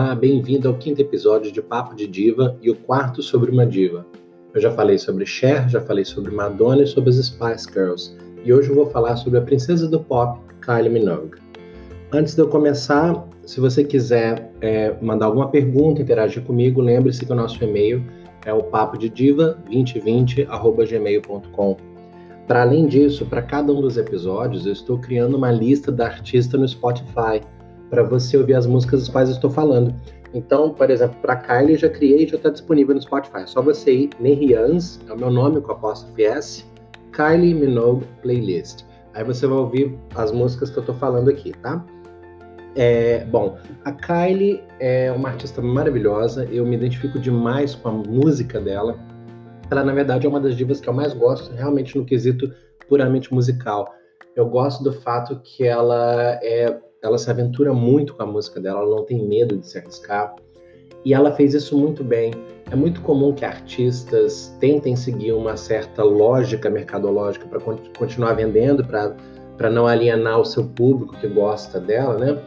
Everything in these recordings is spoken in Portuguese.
Olá, bem-vindo ao quinto episódio de Papo de Diva e o quarto sobre uma diva. Eu já falei sobre Cher, já falei sobre Madonna e sobre as Spice Girls, e hoje eu vou falar sobre a princesa do pop, Kylie Minogue. Antes de eu começar, se você quiser é, mandar alguma pergunta, interagir comigo, lembre-se que o nosso e-mail é o papo de diva 2020@gmail.com. Para além disso, para cada um dos episódios, eu estou criando uma lista da artista no Spotify para você ouvir as músicas das quais eu estou falando. Então, por exemplo, para Kylie eu já criei e já está disponível no Spotify. É só você ir Nerians, é o meu nome com apóstrofe S, Kylie Minogue Playlist. Aí você vai ouvir as músicas que eu estou falando aqui, tá? É, bom, a Kylie é uma artista maravilhosa, eu me identifico demais com a música dela. Ela, na verdade, é uma das divas que eu mais gosto, realmente no quesito puramente musical. Eu gosto do fato que ela é ela se aventura muito com a música dela, ela não tem medo de se arriscar. E ela fez isso muito bem. É muito comum que artistas tentem seguir uma certa lógica mercadológica para continuar vendendo, para não alienar o seu público que gosta dela, né?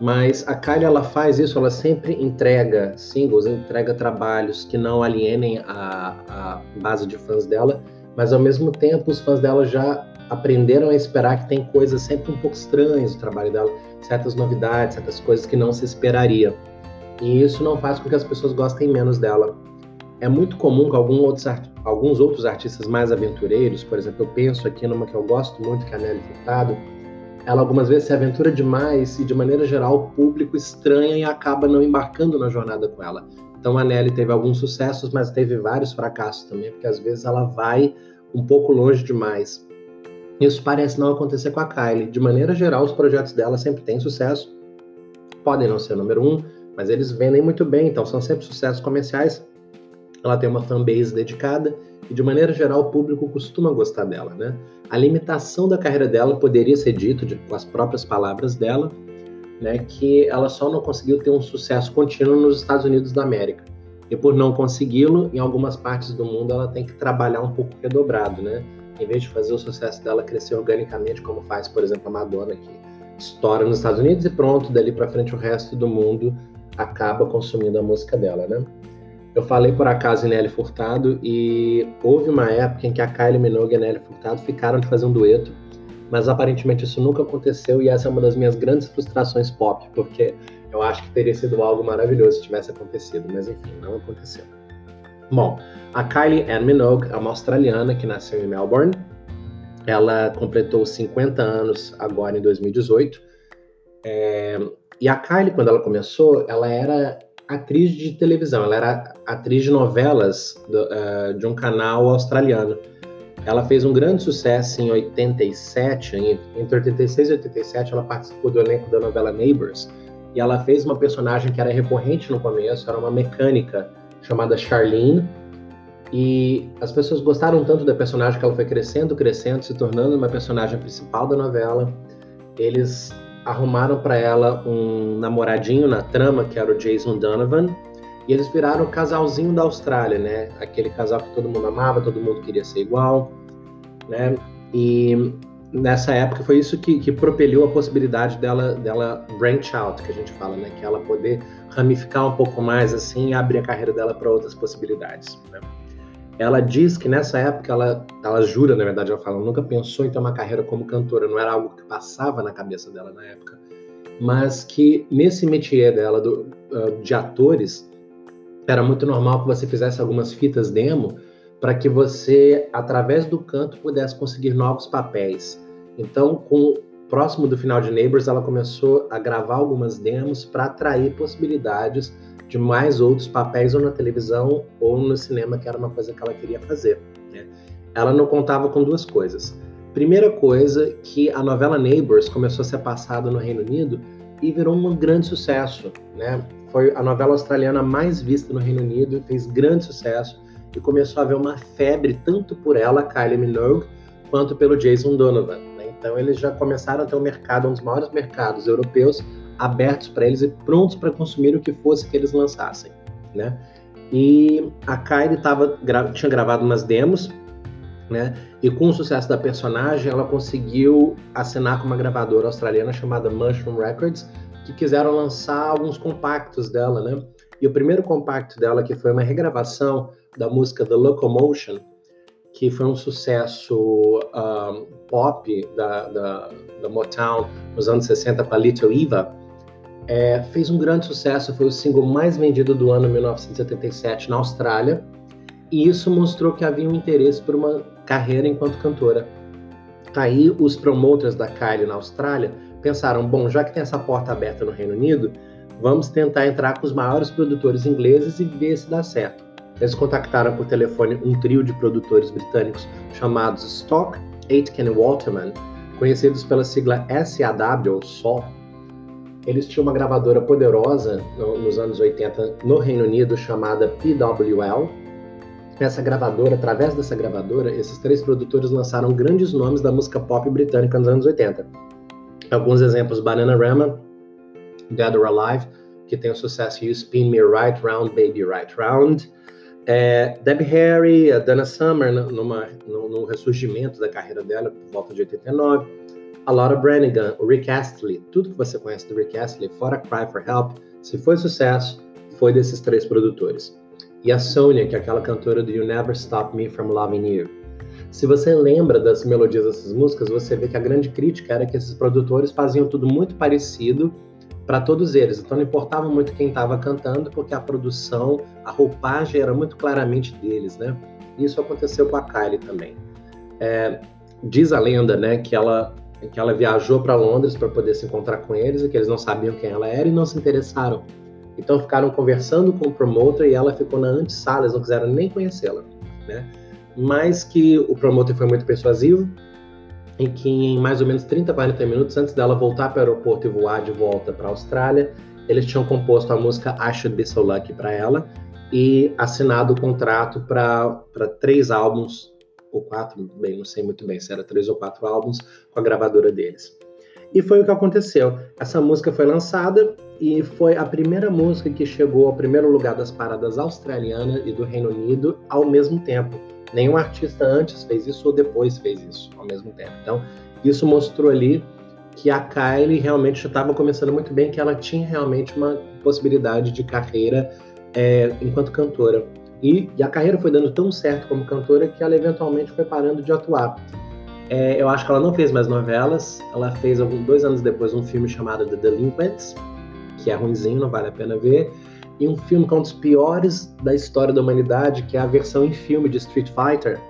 Mas a Kylie ela faz isso, ela sempre entrega singles, entrega trabalhos que não alienem a, a base de fãs dela, mas ao mesmo tempo os fãs dela já aprenderam a esperar que tem coisas sempre um pouco estranhas no trabalho dela, certas novidades, certas coisas que não se esperaria. E isso não faz com que as pessoas gostem menos dela. É muito comum que outros, alguns outros artistas mais aventureiros, por exemplo, eu penso aqui numa que eu gosto muito, que é a Nelly Furtado, ela algumas vezes se aventura demais e, de maneira geral, o público estranha e acaba não embarcando na jornada com ela. Então a Nelly teve alguns sucessos, mas teve vários fracassos também, porque às vezes ela vai um pouco longe demais. Isso parece não acontecer com a Kylie. De maneira geral, os projetos dela sempre têm sucesso. Podem não ser o número um, mas eles vendem muito bem, então são sempre sucessos comerciais. Ela tem uma fanbase dedicada e, de maneira geral, o público costuma gostar dela. Né? A limitação da carreira dela poderia ser dito, de, com as próprias palavras dela, né, que ela só não conseguiu ter um sucesso contínuo nos Estados Unidos da América. E por não consegui-lo, em algumas partes do mundo ela tem que trabalhar um pouco redobrado, né? Em vez de fazer o sucesso dela crescer organicamente, como faz, por exemplo, a Madonna, que estoura nos Estados Unidos e pronto, dali para frente o resto do mundo acaba consumindo a música dela, né? Eu falei por acaso em Nelly Furtado e houve uma época em que a Kylie Minogue e a Nelly Furtado ficaram de fazer um dueto, mas aparentemente isso nunca aconteceu e essa é uma das minhas grandes frustrações pop, porque eu acho que teria sido algo maravilhoso se tivesse acontecido, mas enfim, não aconteceu. Bom, a Kylie Ann Minogue é uma australiana que nasceu em Melbourne. Ela completou 50 anos agora em 2018. É, e a Kylie, quando ela começou, ela era atriz de televisão, ela era atriz de novelas do, uh, de um canal australiano. Ela fez um grande sucesso em 87, em, entre 86 e 87, ela participou do elenco da novela Neighbours, e ela fez uma personagem que era recorrente no começo, era uma mecânica chamada Charlene. E as pessoas gostaram tanto da personagem que ela foi crescendo, crescendo, se tornando uma personagem principal da novela. Eles arrumaram para ela um namoradinho na trama, que era o Jason Donovan, e eles viraram o casalzinho da Austrália, né? Aquele casal que todo mundo amava, todo mundo queria ser igual, né? E nessa época foi isso que, que propeliu a possibilidade dela, dela branch out, que a gente fala, né? Que ela poder ramificar um pouco mais assim e abrir a carreira dela para outras possibilidades. Né? Ela diz que nessa época ela, ela jura, na verdade, ela fala, nunca pensou em ter uma carreira como cantora, não era algo que passava na cabeça dela na época, mas que nesse métier dela do, uh, de atores era muito normal que você fizesse algumas fitas demo para que você, através do canto, pudesse conseguir novos papéis. Então, com próximo do final de Neighbors, ela começou a gravar algumas demos para atrair possibilidades de mais outros papéis ou na televisão ou no cinema, que era uma coisa que ela queria fazer. Né? Ela não contava com duas coisas. Primeira coisa, que a novela Neighbors começou a ser passada no Reino Unido e virou um grande sucesso. Né? Foi a novela australiana mais vista no Reino Unido, fez grande sucesso e começou a haver uma febre tanto por ela, Kylie Minogue, quanto pelo Jason Donovan. Né? Então eles já começaram a ter um mercado, um dos maiores mercados europeus, abertos para eles e prontos para consumir o que fosse que eles lançassem. Né? E a Kylie tava, gra tinha gravado umas demos, né? E com o sucesso da personagem, ela conseguiu assinar com uma gravadora australiana chamada Mushroom Records, que quiseram lançar alguns compactos dela, né? E o primeiro compacto dela, que foi uma regravação da música The Locomotion, que foi um sucesso um, pop da, da, da, Motown nos anos 60 com a Little Eva, é, fez um grande sucesso, foi o single mais vendido do ano 1977 na Austrália, e isso mostrou que havia um interesse por uma carreira enquanto cantora. Aí os promoters da Kylie na Austrália pensaram, bom, já que tem essa porta aberta no Reino Unido, vamos tentar entrar com os maiores produtores ingleses e ver se dá certo. Eles contactaram por telefone um trio de produtores britânicos chamados Stock, Aitken e Waterman, conhecidos pela sigla SAW ou SAW. Eles tinham uma gravadora poderosa no, nos anos 80 no Reino Unido chamada PWL. Essa gravadora, através dessa gravadora, esses três produtores lançaram grandes nomes da música pop britânica nos anos 80. Alguns exemplos: Bananarama, Dead or Alive, que tem o sucesso You Spin Me Right Round, Baby Right Round. É, Debbie Harry, a Dana Summer, numa, ressurgimento da carreira dela, por volta de 89. A Laura Branigan, o Rick Astley, tudo que você conhece do Rick Astley, fora Cry for Help, se foi sucesso, foi desses três produtores. E a Sonia, que é aquela cantora do You Never Stop Me From Loving You. Se você lembra das melodias dessas músicas, você vê que a grande crítica era que esses produtores faziam tudo muito parecido para todos eles. Então não importava muito quem estava cantando, porque a produção, a roupagem era muito claramente deles, né? Isso aconteceu com a Kylie também. É, diz a lenda, né, que ela que ela viajou para Londres para poder se encontrar com eles e que eles não sabiam quem ela era e não se interessaram. Então ficaram conversando com o promotor e ela ficou na antessala, eles não quiseram nem conhecê-la, né? mas que o promotor foi muito persuasivo e que em mais ou menos 30, 40 minutos antes dela voltar para o aeroporto e voar de volta para a Austrália, eles tinham composto a música I Should Be So Lucky para ela e assinado o contrato para três álbuns, ou quatro, bem, não sei muito bem se era três ou quatro álbuns, com a gravadora deles. E foi o que aconteceu. Essa música foi lançada e foi a primeira música que chegou ao primeiro lugar das paradas australiana e do Reino Unido ao mesmo tempo. Nenhum artista antes fez isso ou depois fez isso ao mesmo tempo. Então, isso mostrou ali que a Kylie realmente estava começando muito bem, que ela tinha realmente uma possibilidade de carreira é, enquanto cantora. E, e, a carreira foi dando tão certo como cantora que ela eventualmente foi parando de atuar. É, eu acho que ela não fez mais novelas, ela fez alguns dois anos depois um filme chamado The Delinquents, que é ruimzinho, não vale a pena ver e um filme que é um dos piores da história da humanidade, que é a versão em filme de Street Fighter.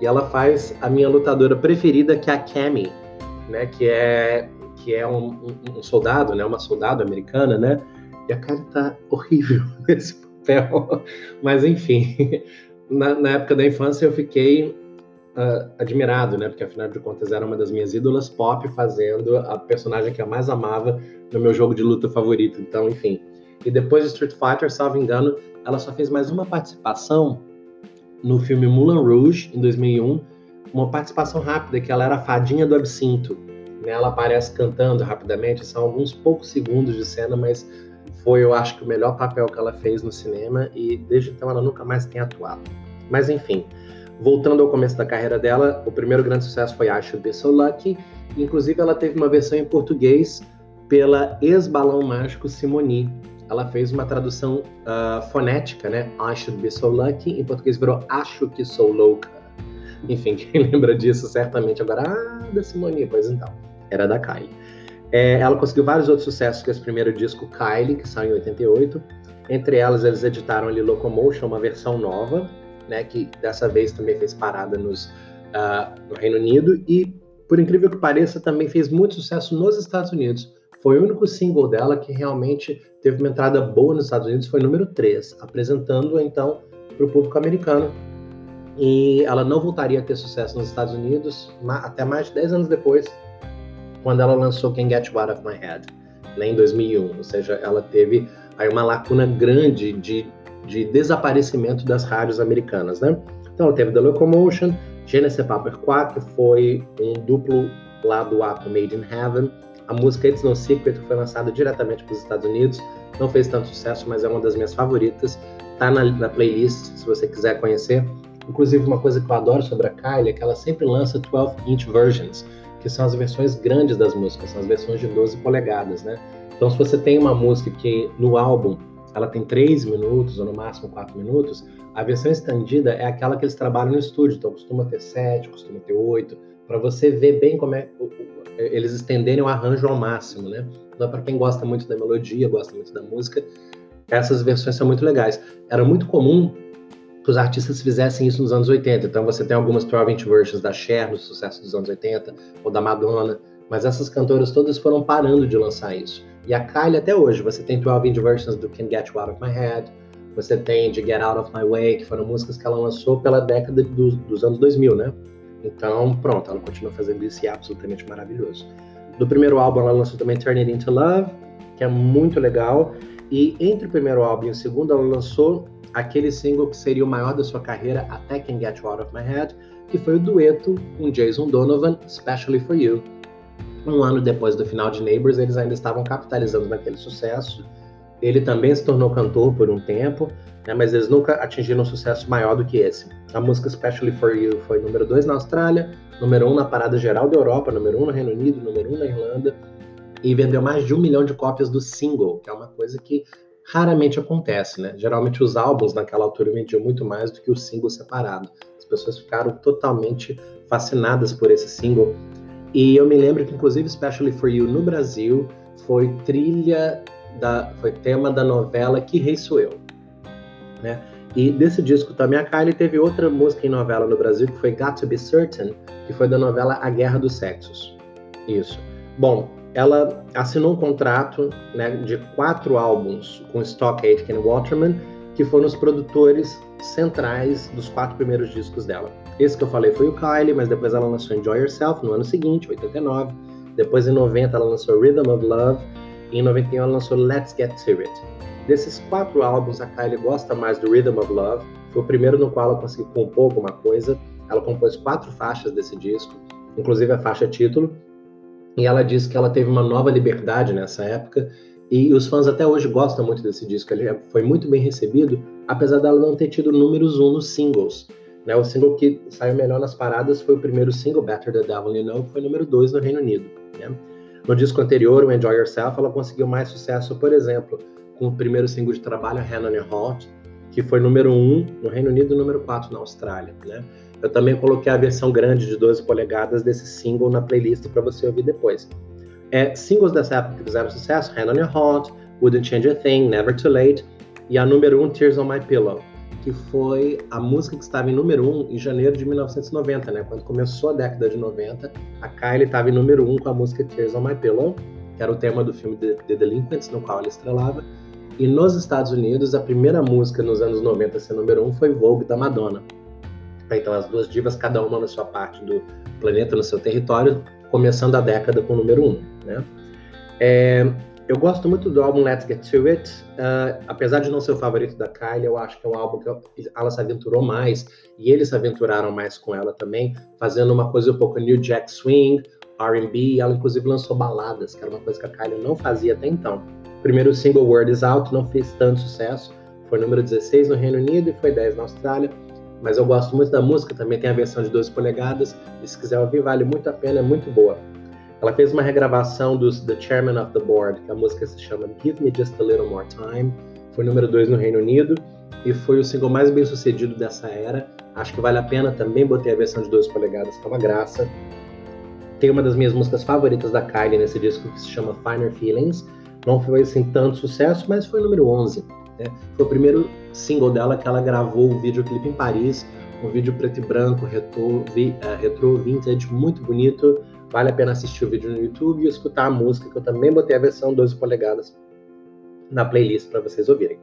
E ela faz a minha lutadora preferida, que é a Cammy, né? Que é que é um, um, soldado, né? Uma soldado americana, né? E a cara tá horrível nesse papel. Mas enfim, na, na época da infância eu fiquei uh, admirado, né? Porque afinal de contas era uma das minhas ídolas pop fazendo a personagem que eu mais amava no meu jogo de luta favorito. Então, enfim, e depois de Street Fighter, salvo engano, ela só fez mais uma participação no filme Moulin Rouge, em 2001, uma participação rápida, que ela era a fadinha do absinto. Né? Ela aparece cantando rapidamente, são alguns poucos segundos de cena, mas foi, eu acho, que o melhor papel que ela fez no cinema e desde então ela nunca mais tem atuado. Mas enfim, voltando ao começo da carreira dela, o primeiro grande sucesso foi I Should Be So Lucky, inclusive ela teve uma versão em português pela ex-balão mágico Simoni, ela fez uma tradução uh, fonética, né? I should be so lucky. Em português virou Acho que sou louca. Enfim, quem lembra disso certamente agora, ah, da Simone, pois então, era da Kylie. É, ela conseguiu vários outros sucessos com esse primeiro disco, Kylie, que saiu em 88. Entre elas, eles editaram ali Locomotion, uma versão nova, né, que dessa vez também fez parada nos, uh, no Reino Unido e, por incrível que pareça, também fez muito sucesso nos Estados Unidos. Foi o único single dela que realmente teve uma entrada boa nos Estados Unidos, foi número 3, apresentando então para o público americano. E ela não voltaria a ter sucesso nos Estados Unidos até mais de 10 anos depois, quando ela lançou Can't Get You Out of My Head, né, em 2001. Ou seja, ela teve aí uma lacuna grande de, de desaparecimento das rádios americanas, né? Então teve The Locomotion, Genesis Paper 4, que foi um duplo lado A com Made in Heaven, a música It's No Secret foi lançada diretamente para os Estados Unidos, não fez tanto sucesso, mas é uma das minhas favoritas. Tá na, na playlist, se você quiser conhecer. Inclusive, uma coisa que eu adoro sobre a Kylie é que ela sempre lança 12-inch versions, que são as versões grandes das músicas, são as versões de 12 polegadas, né? Então, se você tem uma música que no álbum ela tem 3 minutos, ou no máximo 4 minutos, a versão estendida é aquela que eles trabalham no estúdio, então costuma ter 7, costuma ter 8, para você ver bem como é eles estenderem o arranjo ao máximo, né? Então, para quem gosta muito da melodia, gosta muito da música, essas versões são muito legais. Era muito comum que os artistas fizessem isso nos anos 80. Então você tem algumas 12-inch versions da Cher, no sucesso dos anos 80, ou da Madonna, mas essas cantoras todas foram parando de lançar isso. E a Kylie até hoje, você tem 12-inch versions do Can Get You Out of My Head, você tem de Get Out of My Way, que foram músicas que ela lançou pela década do, dos anos 2000, né? Então, pronto, ela continua fazendo isso e é absolutamente maravilhoso. Do primeiro álbum, ela lançou também Turn It Into Love, que é muito legal. E entre o primeiro álbum e o segundo, ela lançou aquele single que seria o maior da sua carreira até Can Get You Out of My Head, que foi o dueto com Jason Donovan, Especially For You. Um ano depois do final de Neighbors, eles ainda estavam capitalizando naquele sucesso. Ele também se tornou cantor por um tempo, né, mas eles nunca atingiram um sucesso maior do que esse. A música Especially For You foi número 2 na Austrália, número 1 um na parada geral da Europa, número 1 um no Reino Unido, número 1 um na Irlanda, e vendeu mais de um milhão de cópias do single, que é uma coisa que raramente acontece, né? Geralmente os álbuns naquela altura vendiam muito mais do que o single separado. As pessoas ficaram totalmente fascinadas por esse single. E eu me lembro que, inclusive, Especially For You no Brasil foi trilha da, foi tema da novela Que Rei Sou Eu, né? E desse disco também a Kylie teve outra música em novela no Brasil que foi Got to Be Certain, que foi da novela A Guerra dos Sexos. Isso. Bom, ela assinou um contrato né, de quatro álbuns com Stock Aitken Waterman, que foram os produtores centrais dos quatro primeiros discos dela. Esse que eu falei foi o Kylie, mas depois ela lançou Enjoy Yourself no ano seguinte, 89. Depois, em 90, ela lançou Rhythm of Love. E em 91, ela lançou Let's Get To It. Desses quatro álbuns, a Kylie gosta mais do Rhythm of Love. Foi o primeiro no qual ela conseguiu compor alguma coisa. Ela compôs quatro faixas desse disco, inclusive a faixa título. E ela disse que ela teve uma nova liberdade nessa época. E os fãs até hoje gostam muito desse disco. Ele foi muito bem recebido, apesar dela não ter tido números um nos singles. Né? O single que saiu melhor nas paradas foi o primeiro single, Better the Devil You Know, que foi número dois no Reino Unido. Né? No disco anterior, o Enjoy Yourself, ela conseguiu mais sucesso, por exemplo, com o primeiro single de trabalho, Your Heart, que foi número 1 um no Reino Unido e número 4 na Austrália, né? Eu também coloquei a versão grande de 12 polegadas desse single na playlist para você ouvir depois. É, singles dessa época que fizeram sucesso, Hand on Your Heart, Wouldn't Change a Thing, Never Too Late, e a número 1, um, Tears on My Pillow, que foi a música que estava em número 1 um em janeiro de 1990, né? Quando começou a década de 90, a Kylie estava em número 1 um com a música Tears on My Pillow, que era o tema do filme The, The Delinquents, no qual ela estrelava, e nos Estados Unidos, a primeira música nos anos 90 a ser número um foi Vogue da Madonna. Então, as duas divas, cada uma na sua parte do planeta, no seu território, começando a década com o número um. Né? É, eu gosto muito do álbum Let's Get To It. Uh, apesar de não ser o favorito da Kylie, eu acho que é um álbum que ela se aventurou mais e eles se aventuraram mais com ela também, fazendo uma coisa um pouco New Jack Swing, R&B. Ela inclusive lançou baladas, que era uma coisa que a Kylie não fazia até então primeiro single Word Is Out não fez tanto sucesso, foi número 16 no Reino Unido e foi 10 na Austrália, mas eu gosto muito da música, também tem a versão de 12 polegadas, e se quiser ouvir, vale muito a pena, é muito boa. Ela fez uma regravação dos The Chairman of the Board, que a música se chama Give Me Just a Little More Time, foi número 2 no Reino Unido, e foi o single mais bem sucedido dessa era. Acho que vale a pena também, botei a versão de 12 polegadas, que é uma graça. Tem uma das minhas músicas favoritas da Kylie nesse disco, que se chama Finer Feelings, não foi assim tanto sucesso, mas foi número 11. Né? Foi o primeiro single dela que ela gravou um videoclipe em Paris, um vídeo preto e branco, retro, vi, uh, retro vintage, muito bonito. Vale a pena assistir o vídeo no YouTube e escutar a música, que eu também botei a versão 12 polegadas na playlist para vocês ouvirem.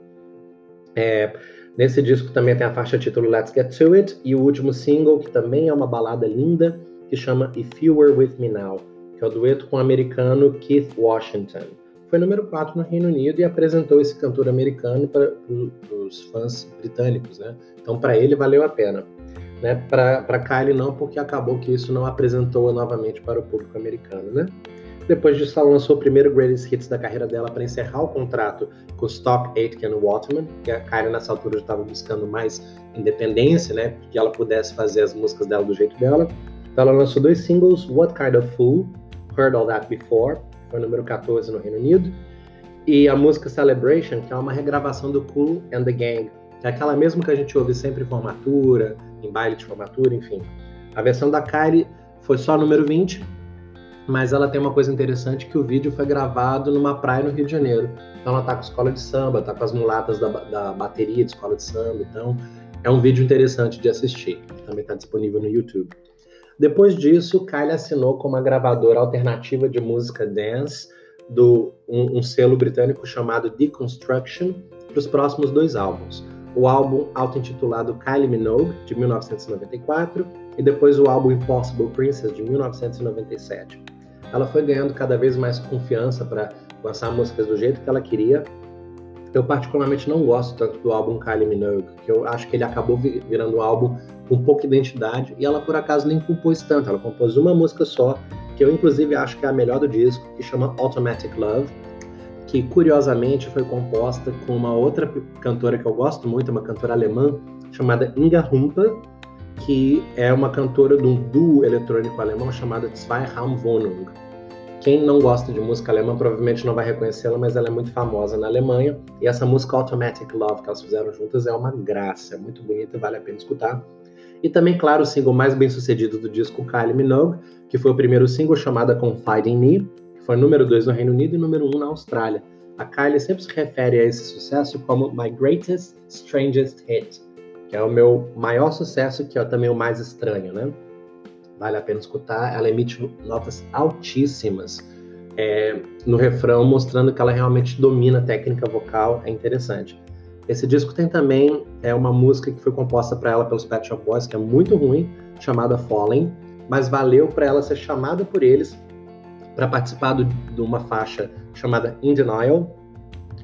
É, nesse disco também tem a faixa título Let's Get To It e o último single, que também é uma balada linda, que chama If You Were With Me Now, que é o dueto com o americano Keith Washington foi número 4 no Reino Unido e apresentou esse cantor americano para os fãs britânicos, né? Então, para ele, valeu a pena. Né? Para Kylie, não, porque acabou que isso não apresentou novamente para o público americano, né? Depois disso, ela lançou o primeiro Greatest Hits da carreira dela para encerrar o contrato com Stock Aitken Waterman, que a Kylie nessa altura já estava buscando mais independência, né? Que ela pudesse fazer as músicas dela do jeito dela. Então ela lançou dois singles, What Kind of Fool, Heard All That Before, foi número 14 no Reino Unido, E a música Celebration, que é uma regravação do Cool and the Gang, que é aquela mesma que a gente ouve sempre em formatura, em baile de formatura, enfim. A versão da Kylie foi só número 20, mas ela tem uma coisa interessante que o vídeo foi gravado numa praia no Rio de Janeiro. Então ela tá com escola de samba, tá com as mulatas da, da bateria de escola de samba, então é um vídeo interessante de assistir, que também está disponível no YouTube. Depois disso, Kylie assinou com uma gravadora alternativa de música dance do um, um selo britânico chamado Deconstruction para os próximos dois álbuns. O álbum auto-intitulado Kylie Minogue, de 1994, e depois o álbum Impossible Princess, de 1997. Ela foi ganhando cada vez mais confiança para lançar músicas do jeito que ela queria. Eu particularmente não gosto tanto do álbum Kylie Minogue, que eu acho que ele acabou virando um álbum com pouca identidade e ela por acaso nem compôs tanto, ela compôs uma música só, que eu inclusive acho que é a melhor do disco, que chama Automatic Love, que curiosamente foi composta com uma outra cantora que eu gosto muito, uma cantora alemã chamada Inga Humper, que é uma cantora de um duo eletrônico alemão chamado Zweiraumwohnung. Quem não gosta de música alemã provavelmente não vai reconhecê-la, mas ela é muito famosa na Alemanha. E essa música Automatic Love que elas fizeram juntas é uma graça, é muito bonita vale a pena escutar. E também, claro, o single mais bem sucedido do disco Kylie Minogue, que foi o primeiro single chamado Confide in Me, foi número 2 no Reino Unido e número 1 um na Austrália. A Kylie sempre se refere a esse sucesso como My Greatest Strangest Hit, que é o meu maior sucesso, que é também o mais estranho, né? Vale a pena escutar. Ela emite notas altíssimas é, no refrão, mostrando que ela realmente domina a técnica vocal. É interessante. Esse disco tem também é uma música que foi composta para ela pelos Pet Shop Boys, que é muito ruim, chamada Falling, mas valeu para ela ser chamada por eles para participar do, de uma faixa chamada In Denial,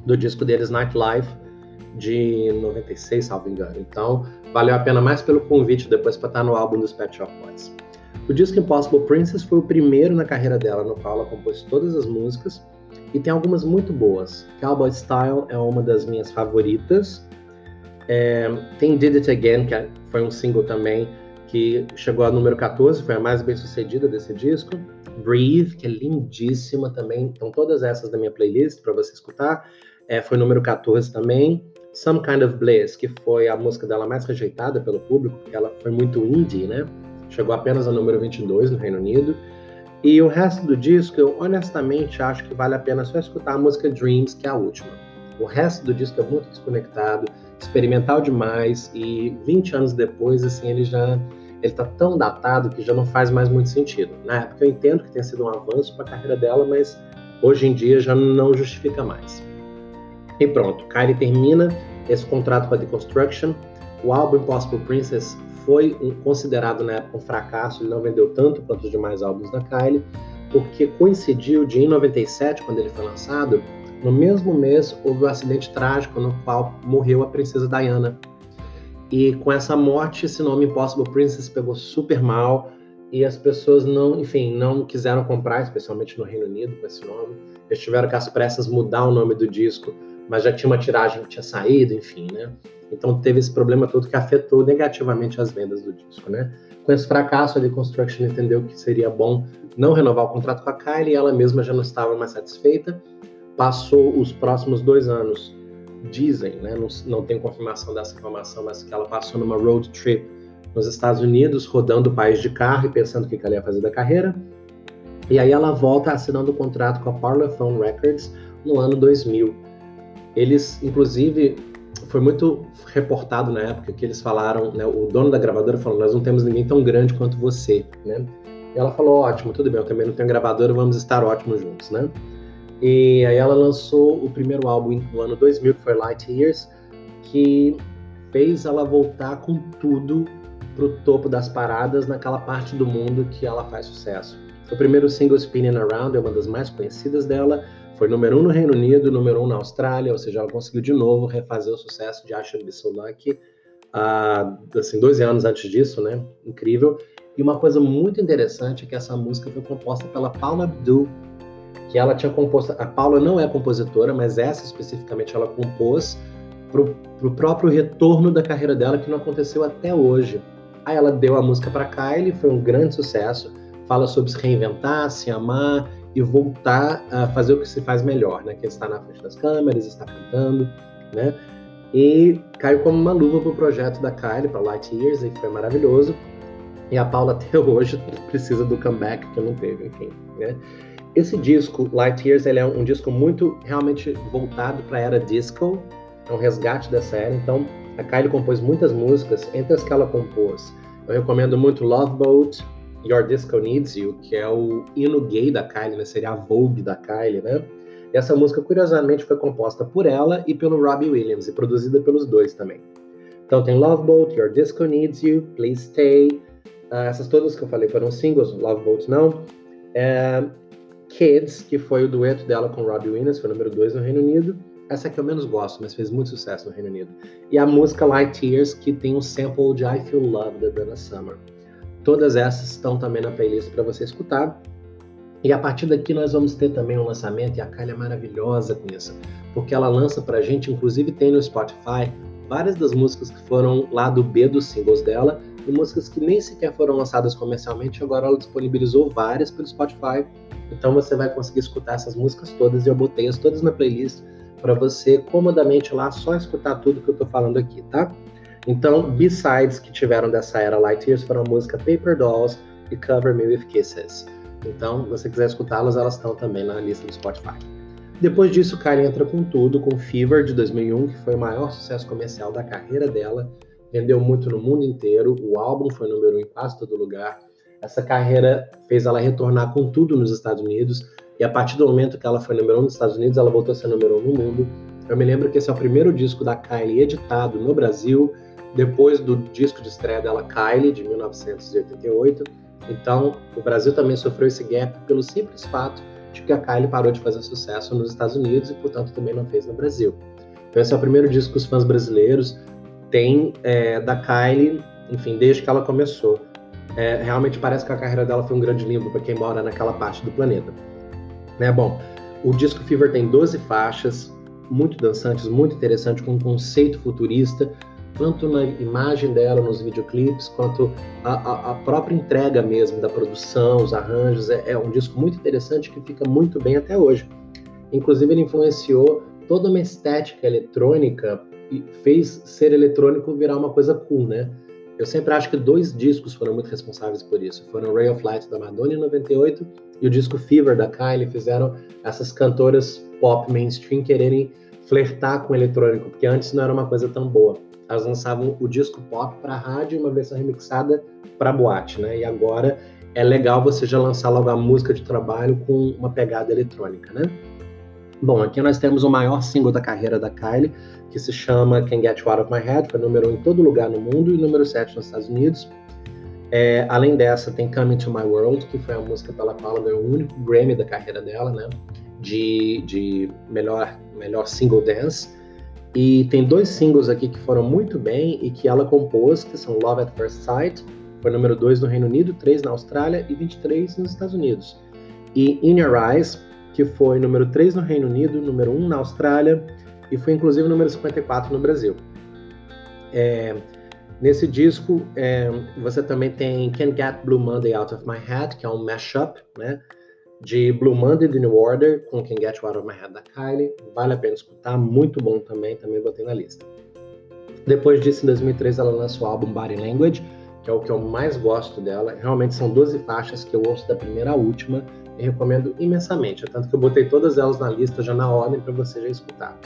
do disco deles Nightlife, de 96, salvo engano. Então, valeu a pena mais pelo convite depois para estar no álbum dos Pet Shop Boys. O disco Impossible Princess foi o primeiro na carreira dela, no qual ela compôs todas as músicas, e tem algumas muito boas. Cowboy Style é uma das minhas favoritas. É, tem Did It Again, que é, foi um single também, que chegou a número 14, foi a mais bem sucedida desse disco. Breathe, que é lindíssima também. Então, todas essas da minha playlist para você escutar. É, foi número 14 também. Some Kind of Bliss, que foi a música dela mais rejeitada pelo público, porque ela foi muito indie, né? Chegou apenas a número 22 no Reino Unido. E o resto do disco, eu honestamente acho que vale a pena só escutar a música Dreams, que é a última. O resto do disco é muito desconectado, experimental demais, e 20 anos depois, assim, ele já ele tá tão datado que já não faz mais muito sentido. Na época eu entendo que tenha sido um avanço para a carreira dela, mas hoje em dia já não justifica mais. E pronto, Kylie termina esse contrato com a Deconstruction. O álbum Impossible Princess foi um, considerado na época um fracasso, ele não vendeu tanto quanto os demais álbuns da Kylie, porque coincidiu de em 97, quando ele foi lançado, no mesmo mês houve um acidente trágico no qual morreu a princesa Diana, e com essa morte, esse nome Impossible Princess pegou super mal e as pessoas não, enfim, não quiseram comprar, especialmente no Reino Unido, com esse nome. Eles tiveram que às pressas mudar o nome do disco, mas já tinha uma tiragem que tinha saído, enfim, né? Então teve esse problema todo que afetou negativamente as vendas do disco, né? Com esse fracasso, a Deconstruction entendeu que seria bom não renovar o contrato com a Kylie, e ela mesma já não estava mais satisfeita. Passou os próximos dois anos dizem, né, não, não tem confirmação dessa informação, mas que ela passou numa road trip nos Estados Unidos, rodando o país de carro e pensando o que ela ia fazer da carreira. E aí ela volta assinando o contrato com a Parlophone Records no ano 2000. Eles, inclusive, foi muito reportado na época que eles falaram, né, o dono da gravadora falou, nós não temos ninguém tão grande quanto você, né? Ela falou, ótimo, tudo bem, eu também não tenho gravadora, vamos estar ótimos juntos, né? E aí ela lançou o primeiro álbum no ano 2000, que foi Light Years, que fez ela voltar com tudo pro topo das paradas naquela parte do mundo que ela faz sucesso. O primeiro single Spinning Around é uma das mais conhecidas dela, foi número um no Reino Unido, número um na Austrália, ou seja, ela conseguiu de novo refazer o sucesso de So Lucky, uh, assim, 12 anos antes disso, né? Incrível. E uma coisa muito interessante é que essa música foi composta pela Paula Abdul, que ela tinha composto. A Paula não é compositora, mas essa especificamente ela compôs para o próprio retorno da carreira dela, que não aconteceu até hoje. Aí ela deu a música para Kylie, foi um grande sucesso. Fala sobre se reinventar, se amar e voltar a fazer o que se faz melhor, né? Que é estar na frente das câmeras, estar cantando, né? E caiu como uma luva pro projeto da Kylie, para Light Years, e foi maravilhoso. E a Paula até hoje precisa do comeback que não teve, enfim, né? Esse disco, Light Years, ele é um disco muito realmente voltado para a era disco, é um resgate dessa era. Então, a Kylie compôs muitas músicas, entre as que ela compôs, eu recomendo muito Love Boat, Your Disco Needs You, que é o hino gay da Kylie, né? Seria a Vogue da Kylie, né? E essa música, curiosamente, foi composta por ela e pelo Robbie Williams, e produzida pelos dois também. Então tem Love Boat, Your Disco Needs You, Please Stay. Uh, essas todas que eu falei foram singles, Love Boat não. Uh, Kids, que foi o dueto dela com Robbie Williams, foi número 2 no Reino Unido. Essa é que eu menos gosto, mas fez muito sucesso no Reino Unido. E a música Light Years, que tem um sample de I Feel Love da Dana Summer. Todas essas estão também na playlist para você escutar. E a partir daqui nós vamos ter também um lançamento, e a Kylie é maravilhosa com isso, porque ela lança pra gente, inclusive tem no Spotify, várias das músicas que foram lá do B dos singles dela, e músicas que nem sequer foram lançadas comercialmente, agora ela disponibilizou várias pelo Spotify, então você vai conseguir escutar essas músicas todas, e eu botei as todas na playlist para você comodamente lá só escutar tudo que eu tô falando aqui, tá? Então, B-sides que tiveram dessa era Light Years foram a música Paper Dolls e Cover Me With Kisses. Então, se você quiser escutá-las, elas estão também na lista do Spotify. Depois disso, Kylie entra com tudo, com Fever de 2001, que foi o maior sucesso comercial da carreira dela. Vendeu muito no mundo inteiro, o álbum foi número um em quase todo lugar. Essa carreira fez ela retornar com tudo nos Estados Unidos, e a partir do momento que ela foi número um nos Estados Unidos, ela voltou a ser número um no mundo. Eu me lembro que esse é o primeiro disco da Kylie editado no Brasil, depois do disco de estreia dela, Kylie, de 1988 então, o Brasil também sofreu esse gap pelo simples fato de que a Kylie parou de fazer sucesso nos Estados Unidos e, portanto, também não fez no Brasil. Então, esse é o primeiro disco que os fãs brasileiros têm é, da Kylie, enfim, desde que ela começou. É, realmente parece que a carreira dela foi um grande livro para quem mora naquela parte do planeta. Né? Bom, o disco Fever tem 12 faixas, muito dançantes, muito interessante, com um conceito futurista, tanto na imagem dela nos videoclipes, quanto a, a, a, própria entrega mesmo da produção, os arranjos. É, é, um disco muito interessante que fica muito bem até hoje. Inclusive, ele influenciou toda uma estética eletrônica e fez ser eletrônico virar uma coisa cool, né? Eu sempre acho que dois discos foram muito responsáveis por isso. Foram Ray of Light da Madonna em 98 e o disco Fever da Kylie fizeram essas cantoras pop mainstream quererem flertar com o eletrônico, porque antes não era uma coisa tão boa elas lançavam o disco pop para rádio e uma versão remixada para boate, né? E agora é legal você já lançar logo a música de trabalho com uma pegada eletrônica, né? Bom, aqui nós temos o maior single da carreira da Kylie, que se chama Can Get You Out of My Head, foi número 1 um em todo lugar no mundo e número 7 nos Estados Unidos. É, além dessa, tem Coming to My World, que foi a música pela qual ela ganhou o único Grammy da carreira dela, né? De, de melhor, melhor single dance. E tem dois singles aqui que foram muito bem e que ela compôs, que são Love at First Sight, foi número 2 no Reino Unido, 3 na Austrália e 23 nos Estados Unidos. E In Your Eyes, que foi número 3 no Reino Unido, número 1 na Austrália e foi inclusive número 54 no Brasil. É, nesse disco, é, você também tem Can't Get Blue Monday Out of My Head, que é um mashup, né? De Blue Monday The New Order com Can Get You Out of My Head da Kylie. Vale a pena escutar, muito bom também, também botei na lista. Depois disso, em 2003, ela lançou o álbum Body Language, que é o que eu mais gosto dela. Realmente são 12 faixas que eu ouço da primeira à última e recomendo imensamente. Tanto que eu botei todas elas na lista já na ordem para você já escutar.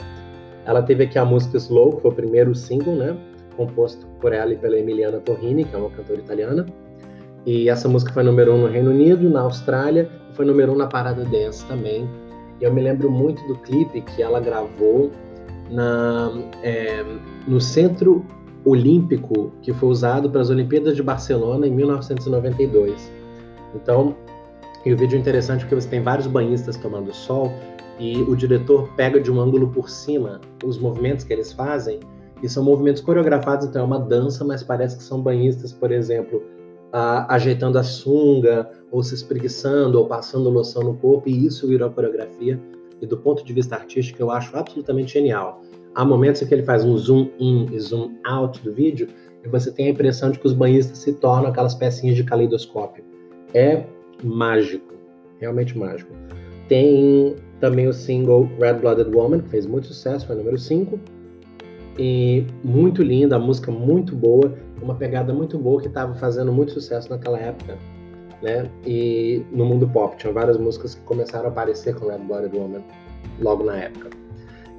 Ela teve aqui a música Slow, que foi o primeiro single, né? Composto por ela e pela Emiliana Torrini, que é uma cantora italiana. E essa música foi número um no Reino Unido, na Austrália, foi número um na Parada Dance também. E eu me lembro muito do clipe que ela gravou na, é, no Centro Olímpico, que foi usado para as Olimpíadas de Barcelona em 1992. Então, e o vídeo é interessante porque você tem vários banhistas tomando sol e o diretor pega de um ângulo por cima os movimentos que eles fazem e são movimentos coreografados, então é uma dança, mas parece que são banhistas, por exemplo, ajeitando a sunga, ou se espreguiçando, ou passando loção no corpo, e isso virou coreografia. E do ponto de vista artístico, eu acho absolutamente genial. Há momentos em que ele faz um zoom in e zoom out do vídeo, e você tem a impressão de que os banhistas se tornam aquelas pecinhas de caleidoscópio. É mágico. realmente mágico. Tem também o single Red Blooded Woman, que fez muito sucesso, foi número 5. E muito linda, a música muito boa, uma pegada muito boa que estava fazendo muito sucesso naquela época, né? E no mundo pop, tinha várias músicas que começaram a aparecer com Red Blooded Woman logo na época.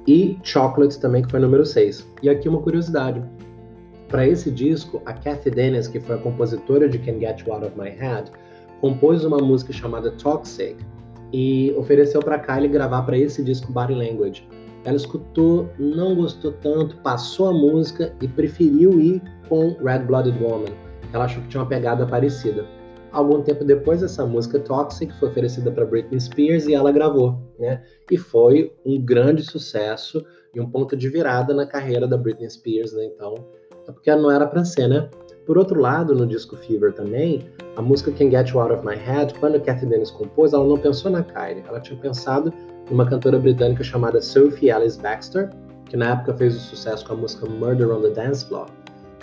E Chocolates também, que foi número 6. E aqui uma curiosidade. Para esse disco, a Kathy Dennis, que foi a compositora de Can Get You Out of My Head, compôs uma música chamada Toxic e ofereceu para Kylie gravar para esse disco Body Language. Ela escutou, não gostou tanto, passou a música e preferiu ir com Red Blooded Woman. Ela achou que tinha uma pegada parecida. Algum tempo depois, essa música Toxic foi oferecida para Britney Spears e ela gravou, né? E foi um grande sucesso e um ponto de virada na carreira da Britney Spears, né? Então, é porque não era para ser, né? Por outro lado, no disco Fever também, a música Can Get You Out of My Head, quando a Kathy Dennis compôs, ela não pensou na Kylie, ela tinha pensado numa cantora britânica chamada Sophie Alice Baxter, que na época fez o sucesso com a música Murder on the Dance Floor.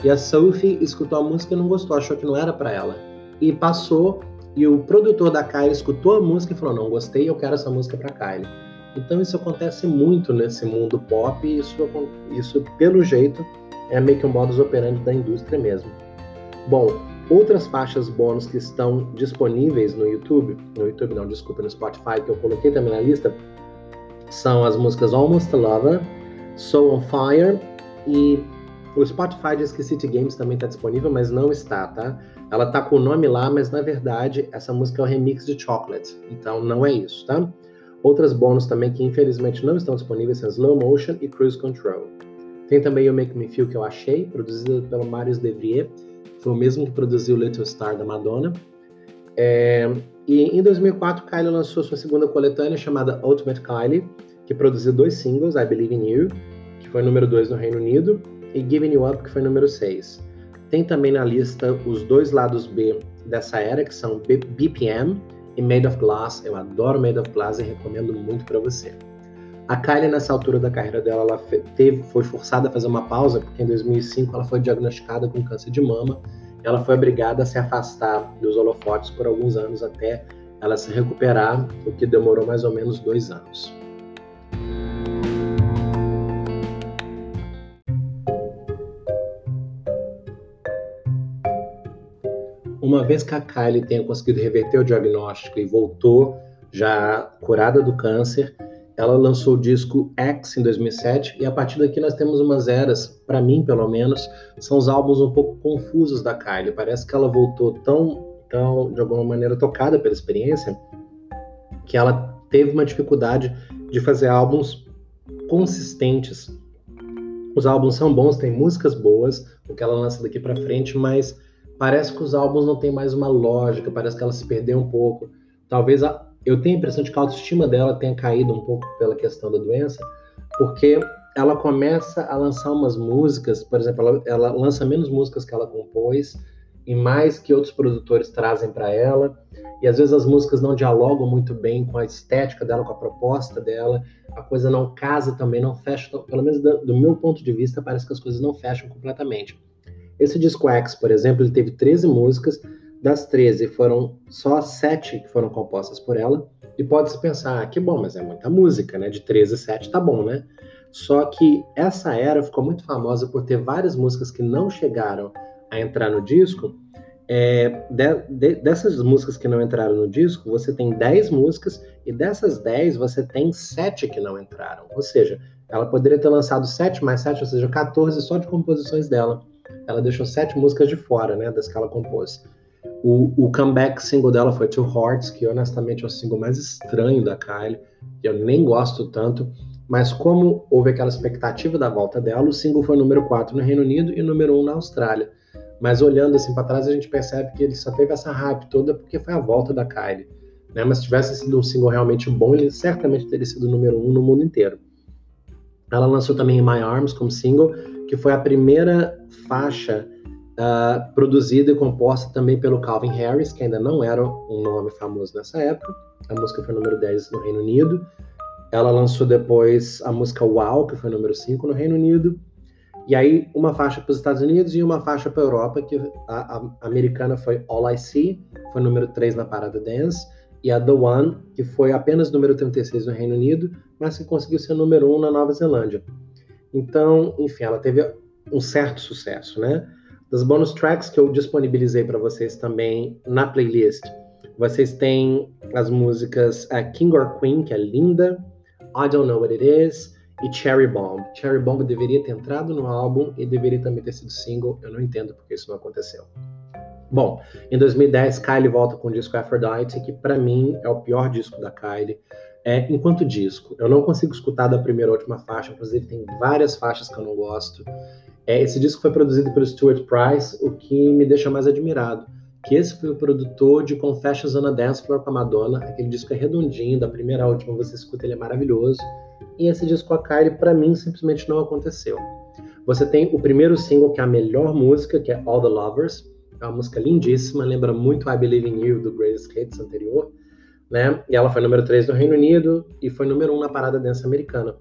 E a Sophie escutou a música e não gostou, achou que não era para ela. E passou, e o produtor da Kylie escutou a música e falou: Não, gostei, eu quero essa música para Kylie. Então isso acontece muito nesse mundo pop, e isso, isso pelo jeito é meio que um modus operandi da indústria mesmo. Bom, outras faixas bônus que estão disponíveis no YouTube, no YouTube não, desculpa, no Spotify, que eu coloquei também na lista, são as músicas Almost Lover, Soul on Fire e o Spotify diz que City Games também está disponível, mas não está, tá? Ela tá com o nome lá, mas na verdade essa música é o remix de Chocolate, então não é isso, tá? Outras bônus também que infelizmente não estão disponíveis são Slow Motion e Cruise Control. Tem também o Make Me Feel que eu achei, produzido pelo Marius Devrier, foi o mesmo que produziu Little Star da Madonna. É, e em 2004, Kylie lançou sua segunda coletânea chamada Ultimate Kylie, que produziu dois singles, I Believe in You, que foi número 2 no Reino Unido, e Giving You Up, que foi número 6. Tem também na lista os dois lados B dessa era, que são BPM e Made of Glass. Eu adoro Made of Glass e recomendo muito para você. A Kylie, nessa altura da carreira dela, ela teve, foi forçada a fazer uma pausa, porque em 2005 ela foi diagnosticada com câncer de mama. Ela foi obrigada a se afastar dos holofotes por alguns anos até ela se recuperar, o que demorou mais ou menos dois anos. Uma vez que a Kylie tenha conseguido reverter o diagnóstico e voltou já curada do câncer, ela lançou o disco X em 2007 e a partir daqui nós temos umas eras, para mim pelo menos, são os álbuns um pouco confusos da Kylie. Parece que ela voltou tão, tão de alguma maneira tocada pela experiência que ela teve uma dificuldade de fazer álbuns consistentes. Os álbuns são bons, tem músicas boas, o que ela lança daqui para frente, mas parece que os álbuns não têm mais uma lógica, parece que ela se perdeu um pouco. Talvez a, eu tenho a impressão de que a autoestima dela tenha caído um pouco pela questão da doença, porque ela começa a lançar umas músicas, por exemplo, ela, ela lança menos músicas que ela compôs e mais que outros produtores trazem para ela, e às vezes as músicas não dialogam muito bem com a estética dela, com a proposta dela, a coisa não casa também, não fecha, pelo menos do, do meu ponto de vista, parece que as coisas não fecham completamente. Esse disco X, por exemplo, ele teve 13 músicas, das 13, foram só 7 que foram compostas por ela. E pode-se pensar, ah, que bom, mas é muita música, né? De 13 a 7 tá bom, né? Só que essa era ficou muito famosa por ter várias músicas que não chegaram a entrar no disco. É, de, de, dessas músicas que não entraram no disco, você tem 10 músicas e dessas 10 você tem 7 que não entraram. Ou seja, ela poderia ter lançado 7 mais 7, ou seja, 14 só de composições dela. Ela deixou 7 músicas de fora, né, das que ela compôs. O, o comeback single dela foi Two Hearts, que honestamente é o single mais estranho da Kylie, que eu nem gosto tanto, mas como houve aquela expectativa da volta dela, o single foi número 4 no Reino Unido e número 1 na Austrália. Mas olhando assim para trás, a gente percebe que ele só teve essa hype toda porque foi a volta da Kylie. Né? Mas se tivesse sido um single realmente bom, ele certamente teria sido número 1 no mundo inteiro. Ela lançou também My Arms como single, que foi a primeira faixa uh, produzida e composta também pelo Calvin Harris, que ainda não era um nome famoso nessa época. A música foi número 10 no Reino Unido. Ela lançou depois a música Wow, que foi número 5 no Reino Unido. E aí, uma faixa para os Estados Unidos e uma faixa para a Europa, que a, a, americana foi All I See, foi número 3 na parada Dance. e a The One, que foi apenas número 36 no Reino Unido, mas que conseguiu ser número 1 na Nova Zelândia. Então, enfim, ela teve um certo sucesso, né? Das bonus tracks que eu disponibilizei para vocês também na playlist, vocês têm as músicas uh, King or Queen, que é linda, I Don't Know What It Is e Cherry Bomb. Cherry Bomb deveria ter entrado no álbum e deveria também ter sido single. Eu não entendo porque isso não aconteceu. Bom, em 2010, Kylie volta com o disco Aphrodite, que para mim é o pior disco da Kylie. É, enquanto disco, eu não consigo escutar da primeira à última faixa, inclusive tem várias faixas que eu não gosto. É, esse disco foi produzido pelo Stuart Price, o que me deixa mais admirado. Que esse foi o produtor de Confessions on a Dance Floor com a Madonna. Aquele disco é redondinho, da primeira à última você escuta, ele é maravilhoso. E esse disco a Kylie, para mim, simplesmente não aconteceu. Você tem o primeiro single, que é a melhor música, que é All the Lovers. É uma música lindíssima, lembra muito I Believe in You, do Greatest Hits anterior. Né? E ela foi número 3 no Reino Unido e foi número 1 na parada dance americana.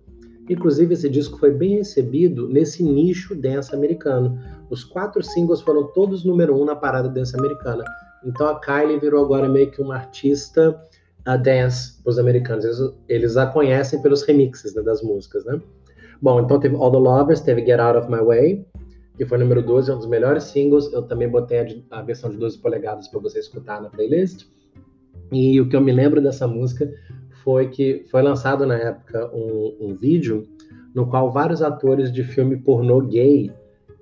Inclusive, esse disco foi bem recebido nesse nicho dance americano. Os quatro singles foram todos número um na parada dance americana. Então a Kylie virou agora meio que uma artista a dance para os americanos. Eles, eles, a conhecem pelos remixes né, das músicas, né? Bom, então teve All the Lovers, teve Get Out of My Way, que foi número 12, é um dos melhores singles. Eu também botei a, a versão de 12 polegadas para você escutar na playlist. E o que eu me lembro dessa música foi que foi lançado na época um, um vídeo no qual vários atores de filme pornô gay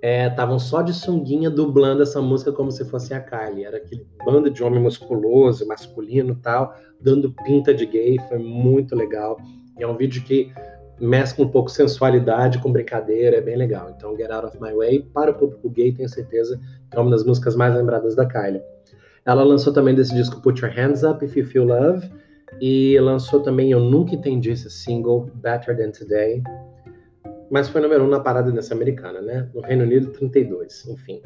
estavam é, só de sunguinha dublando essa música como se fosse a Kylie. Era aquele bando de homem musculoso, masculino tal, dando pinta de gay, foi muito legal. E é um vídeo que mescla um pouco sensualidade com brincadeira, é bem legal. Então, Get Out of My Way, para o público gay, tenho certeza que é uma das músicas mais lembradas da Kylie. Ela lançou também desse disco Put Your Hands Up If You Feel Love, e lançou também Eu Nunca Entendi esse single, Better Than Today. Mas foi número 1 um na parada dessa americana, né? No Reino Unido, 32. Enfim.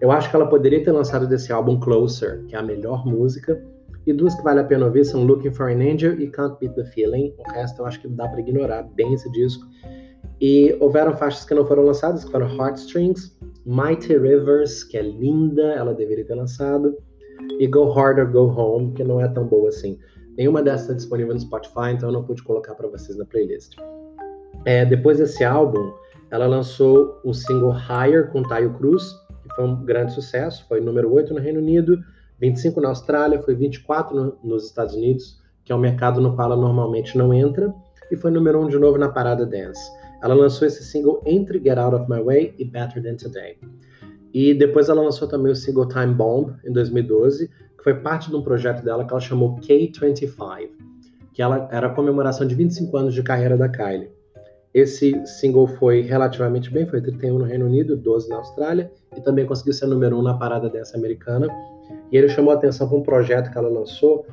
Eu acho que ela poderia ter lançado desse álbum Closer, que é a melhor música. E duas que vale a pena ouvir são Looking for an Angel e Can't Beat the Feeling. O resto eu acho que dá para ignorar bem esse disco. E houveram faixas que não foram lançadas, que foram Heartstrings, Mighty Rivers, que é linda, ela deveria ter lançado, e Go Hard or Go Home, que não é tão boa assim. Nenhuma dessas está disponível no Spotify, então eu não pude colocar para vocês na playlist. É, depois desse álbum, ela lançou o single Higher com Tayo Cruz, que foi um grande sucesso, foi número 8 no Reino Unido, 25 na Austrália, foi 24 no, nos Estados Unidos, que é um mercado no qual ela normalmente não entra, e foi número 1 de novo na parada dance. Ela lançou esse single entre Get Out of My Way e Better Than Today. E depois ela lançou também o single Time Bomb, em 2012, que foi parte de um projeto dela que ela chamou K25, que ela era a comemoração de 25 anos de carreira da Kylie. Esse single foi relativamente bem, foi 31 no Reino Unido, 12 na Austrália, e também conseguiu ser número 1 na parada dessa americana. E ele chamou a atenção para um projeto que ela lançou,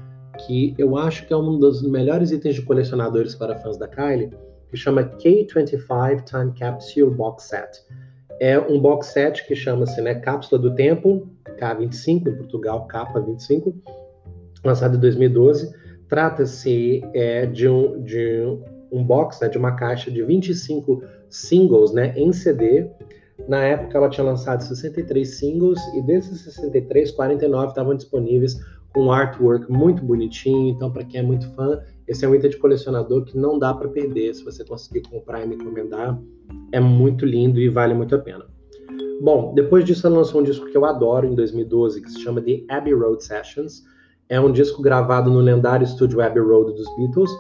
que eu acho que é um dos melhores itens de colecionadores para fãs da Kylie, que chama K25 Time Capsule Box Set. É um box set que chama-se né, Cápsula do Tempo, K25, em Portugal, K25, lançado em 2012. Trata-se é, de, um, de um box, né, de uma caixa de 25 singles né, em CD. Na época ela tinha lançado 63 singles e desses 63, 49 estavam disponíveis com um artwork muito bonitinho. Então, para quem é muito fã, esse é um item de colecionador que não dá para perder. Se você conseguir comprar e me encomendar, é muito lindo e vale muito a pena. Bom, depois disso ela lançou um disco que eu adoro em 2012, que se chama The Abbey Road Sessions. É um disco gravado no lendário estúdio Abbey Road dos Beatles,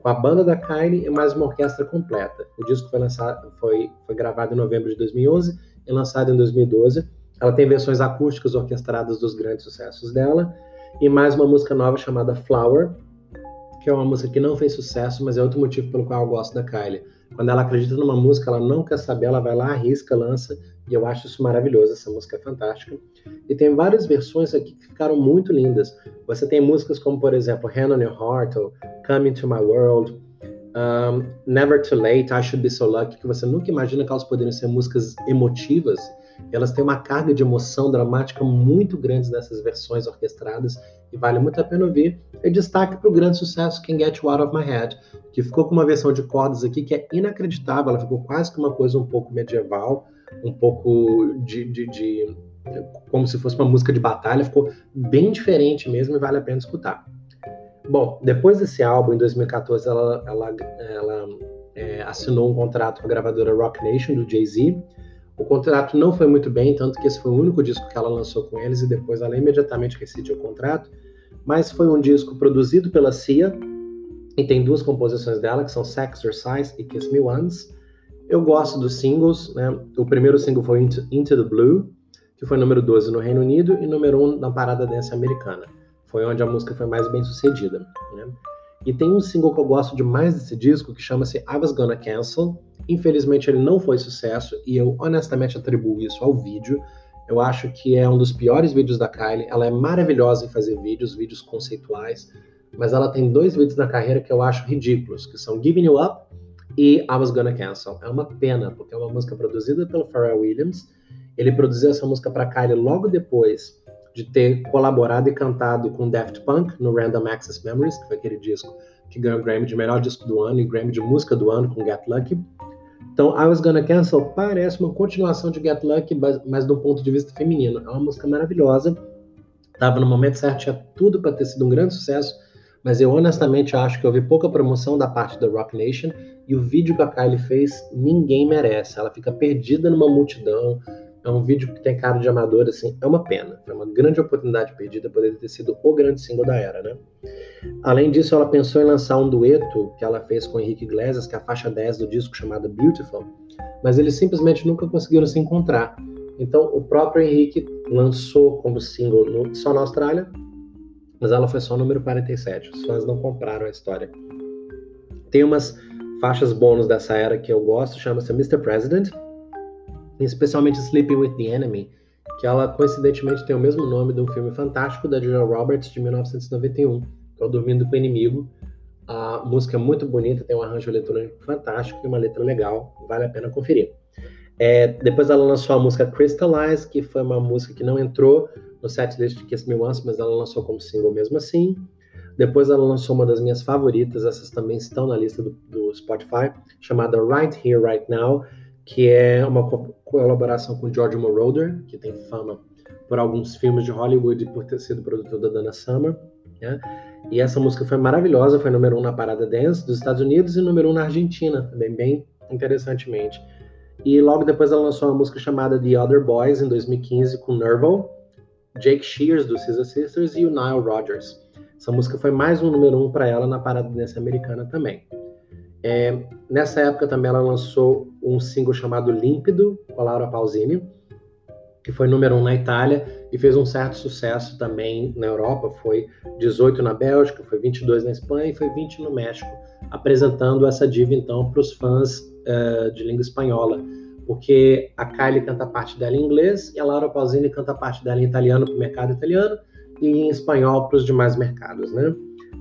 com a banda da Kylie e mais uma orquestra completa. O disco foi, lançado, foi, foi gravado em novembro de 2011 e lançado em 2012. Ela tem versões acústicas orquestradas dos grandes sucessos dela e mais uma música nova chamada Flower, que é uma música que não fez sucesso, mas é outro motivo pelo qual eu gosto da Kylie. Quando ela acredita numa música, ela não quer saber, ela vai lá, arrisca, lança, e eu acho isso maravilhoso. Essa música é fantástica. E tem várias versões aqui que ficaram muito lindas. Você tem músicas como, por exemplo, Hand on Your Heart, ou Come Into My World, um, Never Too Late, I Should Be So Lucky, que você nunca imagina que elas poderiam ser músicas emotivas. Elas têm uma carga de emoção dramática muito grande nessas versões orquestradas e vale muito a pena ouvir. E destaque para o grande sucesso Can Get You Out of My Head, que ficou com uma versão de cordas aqui que é inacreditável, ela ficou quase que uma coisa um pouco medieval, um pouco de, de, de como se fosse uma música de batalha, ficou bem diferente mesmo e vale a pena escutar. Bom, depois desse álbum, em 2014, ela, ela, ela é, assinou um contrato com a gravadora Rock Nation, do Jay-Z. O contrato não foi muito bem, tanto que esse foi o único disco que ela lançou com eles e depois ela imediatamente rescindiu o contrato. Mas foi um disco produzido pela Cia e tem duas composições dela, que são Sex Exercise e Kiss Me Once. Eu gosto dos singles, né? O primeiro single foi Into, Into the Blue, que foi número 12 no Reino Unido e número 1 na parada dance americana. Foi onde a música foi mais bem sucedida, né? E tem um single que eu gosto demais desse disco que chama-se I Was Gonna Cancel. Infelizmente ele não foi sucesso e eu honestamente atribuo isso ao vídeo. Eu acho que é um dos piores vídeos da Kylie. Ela é maravilhosa em fazer vídeos, vídeos conceituais, mas ela tem dois vídeos na carreira que eu acho ridículos, que são Giving You Up e I Was Gonna Cancel. É uma pena, porque é uma música produzida pelo Pharrell Williams. Ele produziu essa música para Kylie logo depois de ter colaborado e cantado com Daft Punk no Random Access Memories, que foi aquele disco que ganhou o Grammy de melhor disco do ano e Grammy de música do ano com Get Lucky. Então, I Was Gonna Cancel parece uma continuação de Get Lucky, mas do ponto de vista feminino. É uma música maravilhosa. Tava no momento certo, tinha tudo para ter sido um grande sucesso, mas eu honestamente acho que houve pouca promoção da parte da Rock Nation e o vídeo que a Kylie fez, ninguém merece. Ela fica perdida numa multidão. É um vídeo que tem cara de amador, assim, é uma pena. Foi uma grande oportunidade perdida, poderia ter sido o grande single da era, né? Além disso, ela pensou em lançar um dueto que ela fez com Henrique Iglesias, que é a faixa 10 do disco chamada Beautiful, mas eles simplesmente nunca conseguiram se encontrar. Então, o próprio Henrique lançou como single no, só na Austrália, mas ela foi só número 47. Os fãs não compraram a história. Tem umas faixas bônus dessa era que eu gosto, chama-se Mr. President, especialmente Sleeping with the Enemy, que ela coincidentemente tem o mesmo nome de um filme fantástico da Julia Roberts de 1991, que é o Dormindo com o Inimigo. A música é muito bonita, tem um arranjo eletrônico fantástico e uma letra legal, vale a pena conferir. É, depois ela lançou a música Crystallize, que foi uma música que não entrou no setlist de Kiss Me Once, mas ela lançou como single mesmo assim. Depois ela lançou uma das minhas favoritas, essas também estão na lista do, do Spotify, chamada Right Here, Right Now, que é uma co colaboração com George Moroder, que tem fama por alguns filmes de Hollywood e por ter sido produtor da Dana Summer. Né? E essa música foi maravilhosa, foi número um na parada dance dos Estados Unidos e número um na Argentina, também bem interessantemente. E logo depois ela lançou uma música chamada The Other Boys, em 2015, com Nerval, Jake Shears, do Scissor Sisters, e o Nile Rodgers. Essa música foi mais um número um para ela na parada dance americana também. É, nessa época também ela lançou um single chamado Límpido, com a Laura Pausini, que foi número um na Itália e fez um certo sucesso também na Europa. Foi 18 na Bélgica, foi 22 na Espanha e foi 20 no México, apresentando essa diva então para os fãs uh, de língua espanhola, porque a Kylie canta parte dela em inglês e a Laura Pausini canta parte dela em italiano para o mercado italiano e em espanhol para os demais mercados, né?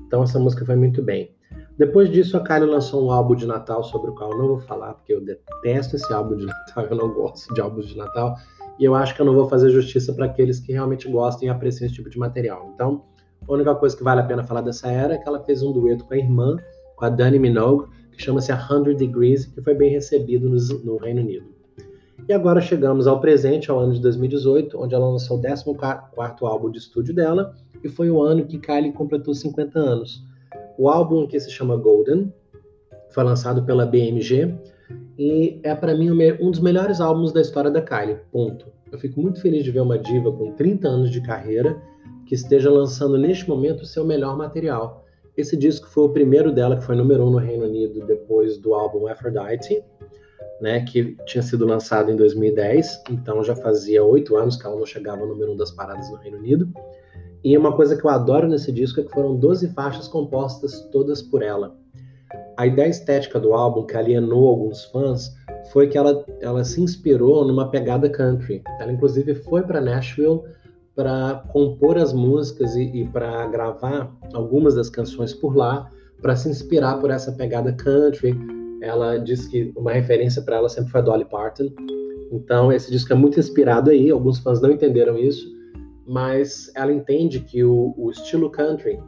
Então essa música foi muito bem. Depois disso, a Kylie lançou um álbum de Natal sobre o qual eu não vou falar, porque eu detesto esse álbum de Natal, eu não gosto de álbuns de Natal, e eu acho que eu não vou fazer justiça para aqueles que realmente gostam e apreciam esse tipo de material. Então, a única coisa que vale a pena falar dessa era é que ela fez um dueto com a irmã, com a Dani Minogue, que chama-se A Hundred Degrees, que foi bem recebido no, no Reino Unido. E agora chegamos ao presente, ao ano de 2018, onde ela lançou o 14º álbum de estúdio dela, e foi o ano que Kylie completou 50 anos. O álbum que se chama Golden foi lançado pela BMG e é para mim um dos melhores álbuns da história da Kylie. Ponto. Eu fico muito feliz de ver uma diva com 30 anos de carreira que esteja lançando neste momento o seu melhor material. Esse disco foi o primeiro dela que foi número um no Reino Unido depois do álbum Aphrodite, né, que tinha sido lançado em 2010. Então já fazia oito anos que ela não chegava ao número um das paradas no Reino Unido. E uma coisa que eu adoro nesse disco é que foram 12 faixas compostas todas por ela. A ideia estética do álbum, que alienou alguns fãs, foi que ela, ela se inspirou numa pegada country. Ela, inclusive, foi para Nashville para compor as músicas e, e para gravar algumas das canções por lá, para se inspirar por essa pegada country. Ela disse que uma referência para ela sempre foi a Dolly Parton. Então, esse disco é muito inspirado aí. Alguns fãs não entenderam isso, mas ela entende que o, o, estilo country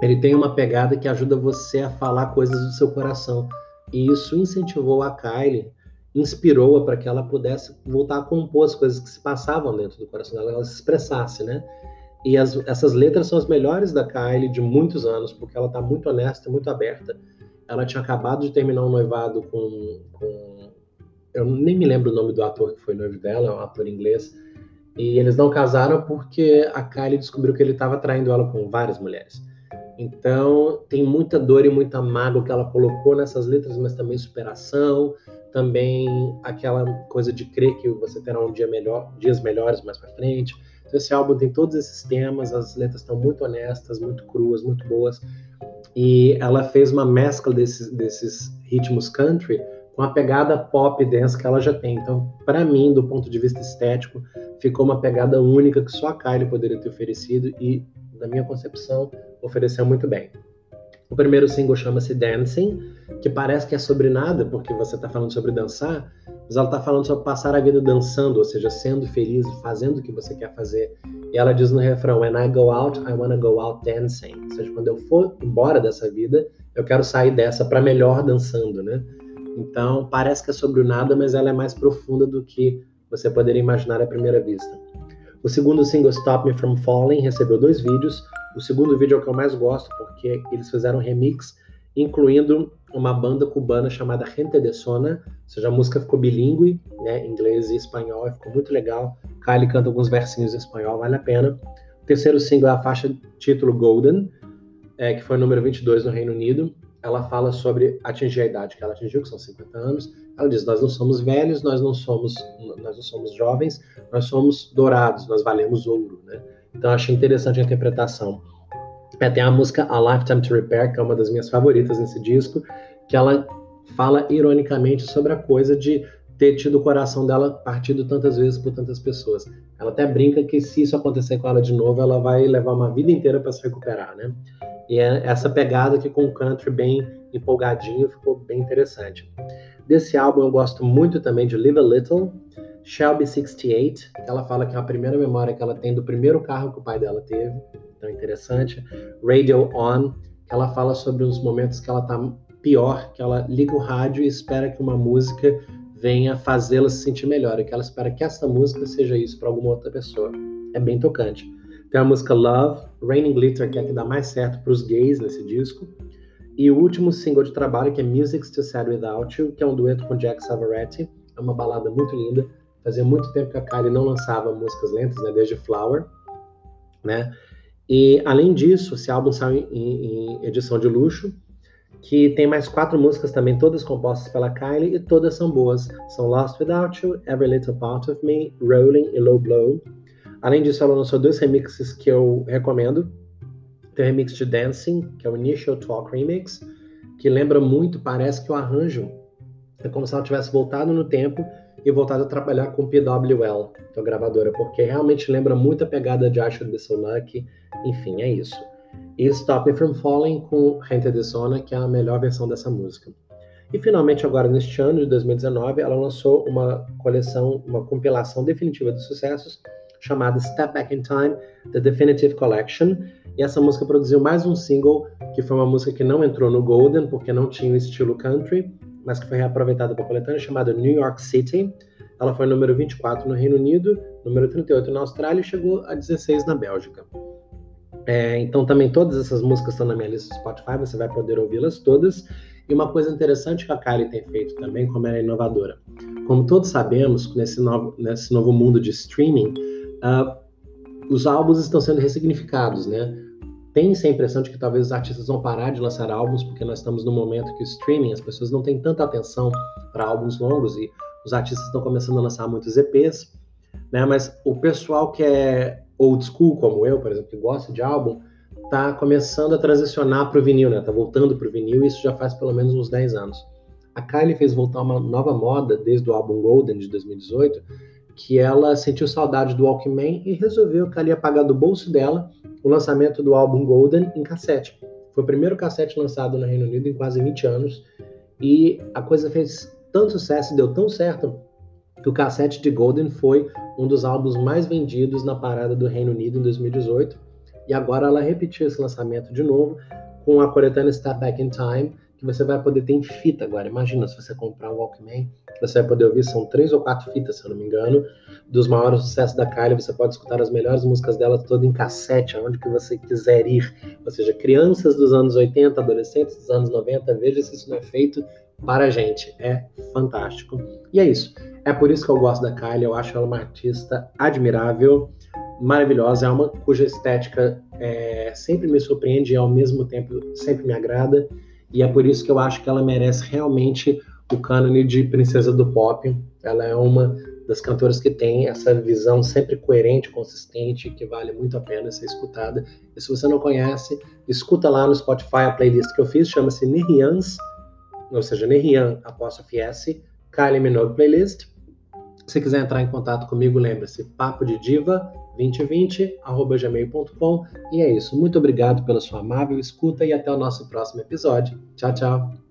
ele tem uma pegada que ajuda você a falar coisas do seu coração e isso incentivou a Kylie, inspirou-a para que ela pudesse voltar a compor as coisas que se passavam dentro do coração dela, ela se expressasse, né? E as, essas letras são as melhores da Kylie de muitos anos, porque ela está muito honesta, muito aberta. Ela tinha acabado de terminar um noivado com, com. Eu nem me lembro o nome do ator que foi noivo dela, é um ator inglês. E eles não casaram porque a Kylie descobriu que ele estava traindo ela com várias mulheres. Então, tem muita dor e muita mágoa que ela colocou nessas letras, mas também superação, também aquela coisa de crer que você terá um dia melhor, dias melhores mais para frente. Então, esse álbum tem todos esses temas, as letras estão muito honestas, muito cruas, muito boas. E ela fez uma mescla desses, desses ritmos country com a pegada pop dance que ela já tem. Então, para mim, do ponto de vista estético, ficou uma pegada única que só a Kylie poderia ter oferecido e, na minha concepção, ofereceu muito bem. O primeiro single chama-se Dancing, que parece que é sobre nada, porque você está falando sobre dançar, mas ela está falando sobre passar a vida dançando, ou seja, sendo feliz, fazendo o que você quer fazer. E ela diz no refrão: When I go out, I wanna go out dancing. Ou seja, quando eu for embora dessa vida, eu quero sair dessa para melhor dançando, né? Então, parece que é sobre o nada, mas ela é mais profunda do que você poderia imaginar à primeira vista. O segundo single, Stop Me From Falling, recebeu dois vídeos. O segundo vídeo é o que eu mais gosto, porque eles fizeram um remix, incluindo uma banda cubana chamada Gente de Sona, ou seja, a música ficou bilíngue, né, inglês e espanhol, ficou muito legal. Kylie canta alguns versinhos em espanhol, vale a pena. O terceiro single é a faixa título Golden, é, que foi o número 22 no Reino Unido. Ela fala sobre atingir a idade que ela atingiu, que são 50 anos, ela diz: nós não somos velhos, nós não somos, nós não somos jovens, nós somos dourados, nós valemos ouro, né? Então achei interessante a interpretação. É, tem a música A Lifetime to Repair, que é uma das minhas favoritas nesse disco, que ela fala ironicamente sobre a coisa de ter tido o coração dela partido tantas vezes por tantas pessoas. Ela até brinca que se isso acontecer com ela de novo, ela vai levar uma vida inteira para se recuperar, né? E é essa pegada que com o country bem empolgadinho ficou bem interessante. Desse álbum eu gosto muito também de Live a Little, Shelby 68, ela fala que é a primeira memória que ela tem do primeiro carro que o pai dela teve, então é interessante. Radio On, que ela fala sobre os momentos que ela tá pior, que ela liga o rádio e espera que uma música venha fazê-la se sentir melhor, e que ela espera que essa música seja isso para alguma outra pessoa. É bem tocante. Tem a música Love, Raining Glitter, que é a que dá mais certo para os gays nesse disco. E o último single de trabalho, que é Music's Too Sad Without You, que é um dueto com Jack Savaretti. É uma balada muito linda. Fazia muito tempo que a Kylie não lançava músicas lentas, né? Desde Flower, né? E, além disso, esse álbum saiu em, em edição de luxo, que tem mais quatro músicas também, todas compostas pela Kylie, e todas são boas. São Lost Without You, Every Little Part of Me, Rolling e Low Blow. Além disso, ela lançou dois remixes que eu recomendo. Tem o remix de Dancing, que é o Initial Talk Remix, que lembra muito, parece que o arranjo é como se ela tivesse voltado no tempo e voltado a trabalhar com PWL, que é a gravadora, porque realmente lembra muito a pegada de Be So Lucky. Enfim, é isso. E Stop Me From Falling com Gente de Sona, que é a melhor versão dessa música. E finalmente, agora neste ano de 2019, ela lançou uma coleção, uma compilação definitiva de sucessos chamada Step Back in Time, The Definitive Collection. E essa música produziu mais um single, que foi uma música que não entrou no Golden, porque não tinha o estilo country, mas que foi reaproveitada para a coletânea, chamada New York City. Ela foi número 24 no Reino Unido, número 38 na Austrália e chegou a 16 na Bélgica. É, então também todas essas músicas estão na minha lista do Spotify, você vai poder ouvi-las todas. E uma coisa interessante que a Kylie tem feito também, como ela é inovadora. Como todos sabemos, nesse novo, nesse novo mundo de streaming, uh, os álbuns estão sendo ressignificados, né? Tem-se a impressão de que talvez os artistas vão parar de lançar álbuns, porque nós estamos num momento que o streaming, as pessoas não têm tanta atenção para álbuns longos e os artistas estão começando a lançar muitos EPs, né? Mas o pessoal que é old school, como eu, por exemplo, que gosta de álbum, tá começando a transicionar para o vinil, né? Tá voltando para o vinil e isso já faz pelo menos uns 10 anos. A Kylie fez voltar uma nova moda desde o álbum Golden de 2018, que ela sentiu saudade do Walkman e resolveu que ela ia pagar do bolso dela o lançamento do álbum Golden em cassete. Foi o primeiro cassete lançado no Reino Unido em quase 20 anos e a coisa fez tanto sucesso e deu tão certo que o cassete de Golden foi um dos álbuns mais vendidos na parada do Reino Unido em 2018 e agora ela repetiu esse lançamento de novo com a coletânea Step Back in Time, que você vai poder ter em fita agora. Imagina se você comprar um Walkman, você vai poder ouvir, são três ou quatro fitas, se eu não me engano, dos maiores sucessos da Kylie. Você pode escutar as melhores músicas dela toda em cassete, aonde que você quiser ir. Ou seja, crianças dos anos 80, adolescentes dos anos 90, veja se isso não é feito para a gente. É fantástico. E é isso. É por isso que eu gosto da Kylie. Eu acho ela uma artista admirável, maravilhosa. É uma cuja estética é, sempre me surpreende e ao mesmo tempo sempre me agrada. E é por isso que eu acho que ela merece realmente o cânone de princesa do pop. Ela é uma das cantoras que tem essa visão sempre coerente, consistente, que vale muito a pena ser escutada. E se você não conhece, escuta lá no Spotify a playlist que eu fiz, chama-se Nerians, ou seja, Nerian apóstrofe S, Kylie Minogue Playlist. Se quiser entrar em contato comigo, lembre-se, papo de diva 2020@gmail.com. E é isso. Muito obrigado pela sua amável escuta e até o nosso próximo episódio. Tchau, tchau.